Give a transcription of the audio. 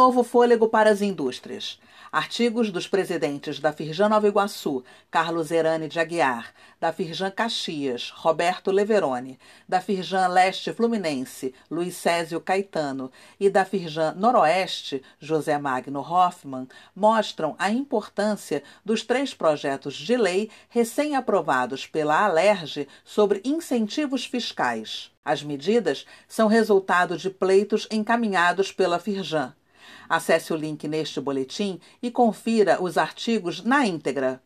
novo fôlego para as indústrias. Artigos dos presidentes da Firjan Nova Iguaçu, Carlos Erani de Aguiar, da Firjan Caxias, Roberto Leverone, da Firjan Leste Fluminense, Luiz Césio Caetano e da Firjan Noroeste, José Magno Hoffmann, mostram a importância dos três projetos de lei recém-aprovados pela Alerj sobre incentivos fiscais. As medidas são resultado de pleitos encaminhados pela Firjan. Acesse o link neste boletim e confira os artigos na íntegra.